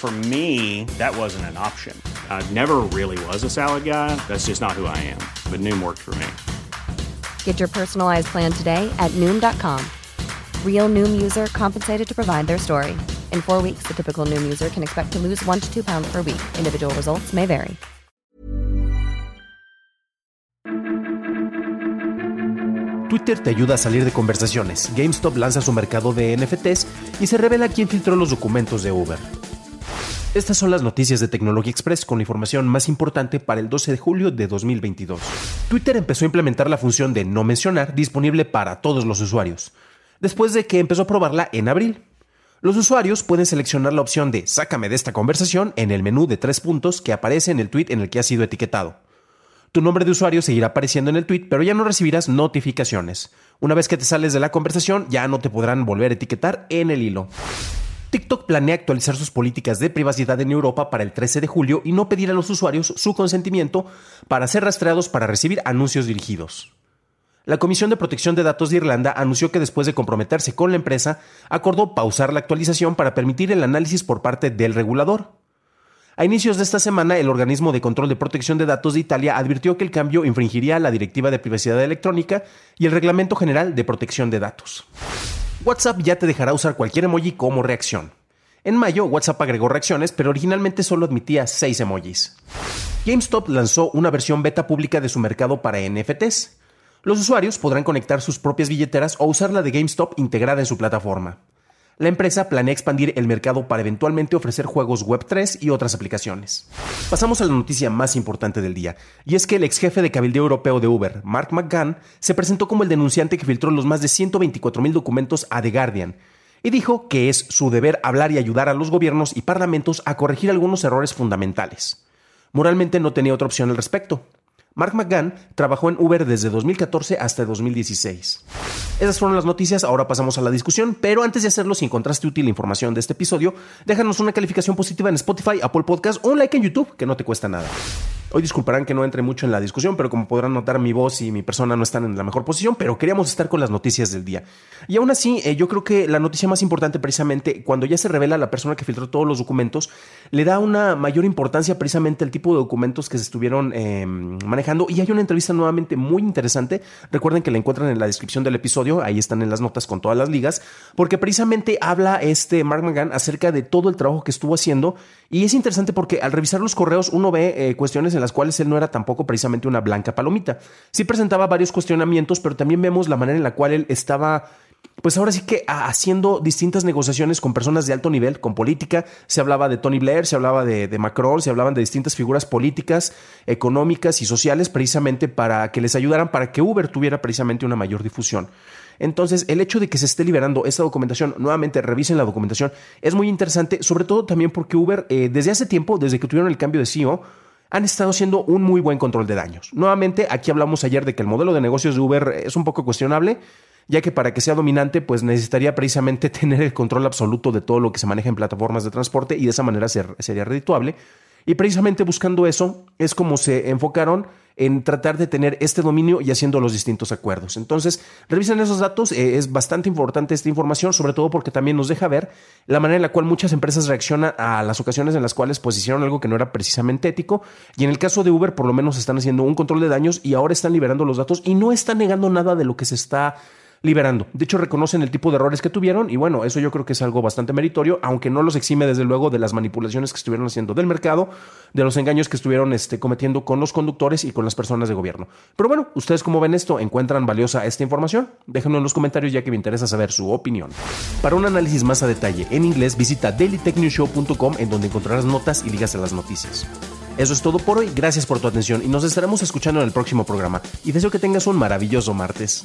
For me, that wasn't an option. I never really was a salad guy. That's just not who I am. But Noom worked for me. Get your personalized plan today at Noom.com. Real Noom user compensated to provide their story. In four weeks, the typical Noom user can expect to lose one to two pounds per week. Individual results may vary. Twitter te ayuda a salir de conversaciones. GameStop lanza su mercado de NFTs y se revela quién filtró los documentos de Uber. Estas son las noticias de Tecnología Express con la información más importante para el 12 de julio de 2022. Twitter empezó a implementar la función de no mencionar disponible para todos los usuarios, después de que empezó a probarla en abril. Los usuarios pueden seleccionar la opción de Sácame de esta conversación en el menú de tres puntos que aparece en el tweet en el que ha sido etiquetado. Tu nombre de usuario seguirá apareciendo en el tweet, pero ya no recibirás notificaciones. Una vez que te sales de la conversación, ya no te podrán volver a etiquetar en el hilo. TikTok planea actualizar sus políticas de privacidad en Europa para el 13 de julio y no pedir a los usuarios su consentimiento para ser rastreados para recibir anuncios dirigidos. La Comisión de Protección de Datos de Irlanda anunció que después de comprometerse con la empresa, acordó pausar la actualización para permitir el análisis por parte del regulador. A inicios de esta semana, el organismo de control de protección de datos de Italia advirtió que el cambio infringiría la Directiva de Privacidad Electrónica y el Reglamento General de Protección de Datos. WhatsApp ya te dejará usar cualquier emoji como reacción. En mayo, WhatsApp agregó reacciones, pero originalmente solo admitía 6 emojis. GameStop lanzó una versión beta pública de su mercado para NFTs. Los usuarios podrán conectar sus propias billeteras o usar la de GameStop integrada en su plataforma la empresa planea expandir el mercado para eventualmente ofrecer juegos Web3 y otras aplicaciones. Pasamos a la noticia más importante del día, y es que el ex jefe de cabildeo europeo de Uber, Mark McGann, se presentó como el denunciante que filtró los más de 124.000 documentos a The Guardian, y dijo que es su deber hablar y ayudar a los gobiernos y parlamentos a corregir algunos errores fundamentales. Moralmente no tenía otra opción al respecto. Mark McGann trabajó en Uber desde 2014 hasta 2016. Esas fueron las noticias, ahora pasamos a la discusión, pero antes de hacerlo, si encontraste útil la información de este episodio, déjanos una calificación positiva en Spotify, Apple Podcast o un like en YouTube, que no te cuesta nada. Hoy disculparán que no entre mucho en la discusión, pero como podrán notar, mi voz y mi persona no están en la mejor posición, pero queríamos estar con las noticias del día. Y aún así, eh, yo creo que la noticia más importante precisamente, cuando ya se revela la persona que filtró todos los documentos, le da una mayor importancia precisamente al tipo de documentos que se estuvieron em, manejando. Y hay una entrevista nuevamente muy interesante. Recuerden que la encuentran en la descripción del episodio, ahí están en las notas con todas las ligas, porque precisamente habla este Mark McGann acerca de todo el trabajo que estuvo haciendo. Y es interesante porque al revisar los correos uno ve eh, cuestiones en las cuales él no era tampoco precisamente una blanca palomita. Sí presentaba varios cuestionamientos, pero también vemos la manera en la cual él estaba pues ahora sí que haciendo distintas negociaciones con personas de alto nivel, con política, se hablaba de Tony Blair, se hablaba de, de, Macron, se hablaban de distintas figuras políticas, económicas y sociales precisamente para que les ayudaran para que Uber tuviera precisamente una mayor difusión. Entonces, el hecho de que se esté liberando esta documentación, nuevamente revisen la documentación, es muy interesante, sobre todo también porque Uber, eh, desde hace tiempo, desde que tuvieron el cambio de CEO, han estado haciendo un muy buen control de daños. Nuevamente, aquí hablamos ayer de que el modelo de negocios de Uber es un poco cuestionable, ya que para que sea dominante, pues necesitaría precisamente tener el control absoluto de todo lo que se maneja en plataformas de transporte y de esa manera ser, sería redituable. Y precisamente buscando eso es como se enfocaron en tratar de tener este dominio y haciendo los distintos acuerdos. Entonces, revisen esos datos, eh, es bastante importante esta información, sobre todo porque también nos deja ver la manera en la cual muchas empresas reaccionan a las ocasiones en las cuales pues hicieron algo que no era precisamente ético y en el caso de Uber por lo menos están haciendo un control de daños y ahora están liberando los datos y no están negando nada de lo que se está liberando. De hecho, reconocen el tipo de errores que tuvieron y bueno, eso yo creo que es algo bastante meritorio, aunque no los exime desde luego de las manipulaciones que estuvieron haciendo del mercado, de los engaños que estuvieron este, cometiendo con los conductores y con las personas de gobierno. Pero bueno, ustedes como ven esto, encuentran valiosa esta información, déjenlo en los comentarios ya que me interesa saber su opinión. Para un análisis más a detalle en inglés, visita dailytechnewshow.com en donde encontrarás notas y ligas a las noticias. Eso es todo por hoy, gracias por tu atención y nos estaremos escuchando en el próximo programa. Y deseo que tengas un maravilloso martes.